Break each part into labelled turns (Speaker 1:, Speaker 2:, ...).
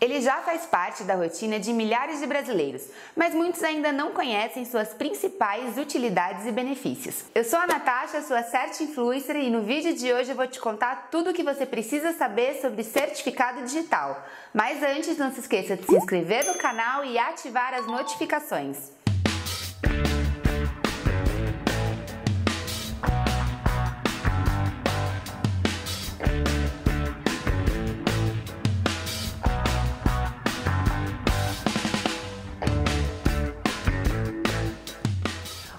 Speaker 1: Ele já faz parte da rotina de milhares de brasileiros, mas muitos ainda não conhecem suas principais utilidades e benefícios. Eu sou a Natasha, sua Cert Influencer, e no vídeo de hoje eu vou te contar tudo o que você precisa saber sobre certificado digital. Mas antes, não se esqueça de se inscrever no canal e ativar as notificações.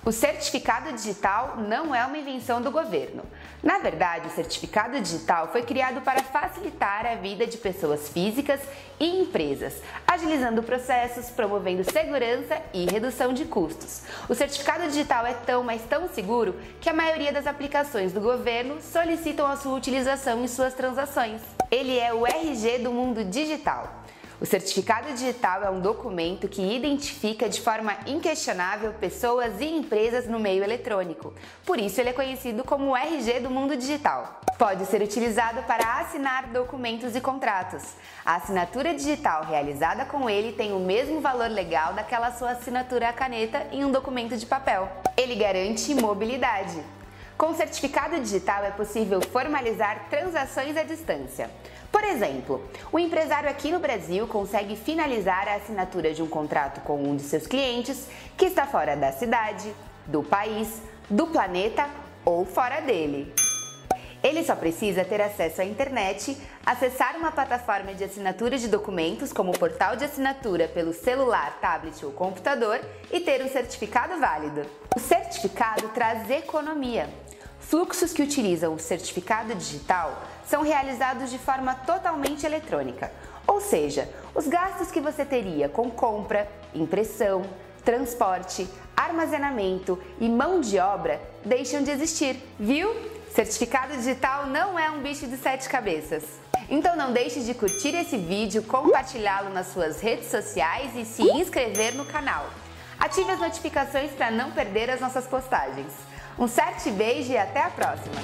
Speaker 1: O certificado digital não é uma invenção do governo. Na verdade, o certificado digital foi criado para facilitar a vida de pessoas físicas e empresas, agilizando processos, promovendo segurança e redução de custos. O certificado digital é tão, mas tão seguro que a maioria das aplicações do governo solicitam a sua utilização em suas transações. Ele é o RG do mundo digital. O certificado digital é um documento que identifica de forma inquestionável pessoas e empresas no meio eletrônico. Por isso, ele é conhecido como o RG do mundo digital. Pode ser utilizado para assinar documentos e contratos. A assinatura digital realizada com ele tem o mesmo valor legal daquela sua assinatura à caneta em um documento de papel. Ele garante mobilidade. Com certificado digital é possível formalizar transações à distância. Por exemplo, o empresário aqui no Brasil consegue finalizar a assinatura de um contrato com um de seus clientes que está fora da cidade, do país, do planeta ou fora dele. Ele só precisa ter acesso à internet, acessar uma plataforma de assinatura de documentos, como o portal de assinatura pelo celular, tablet ou computador, e ter um certificado válido. O certificado traz economia. Fluxos que utilizam o certificado digital são realizados de forma totalmente eletrônica, ou seja, os gastos que você teria com compra, impressão, transporte, armazenamento e mão de obra deixam de existir, viu? Certificado digital não é um bicho de sete cabeças. Então não deixe de curtir esse vídeo, compartilhá-lo nas suas redes sociais e se inscrever no canal. Ative as notificações para não perder as nossas postagens. Um certo beijo e até a próxima!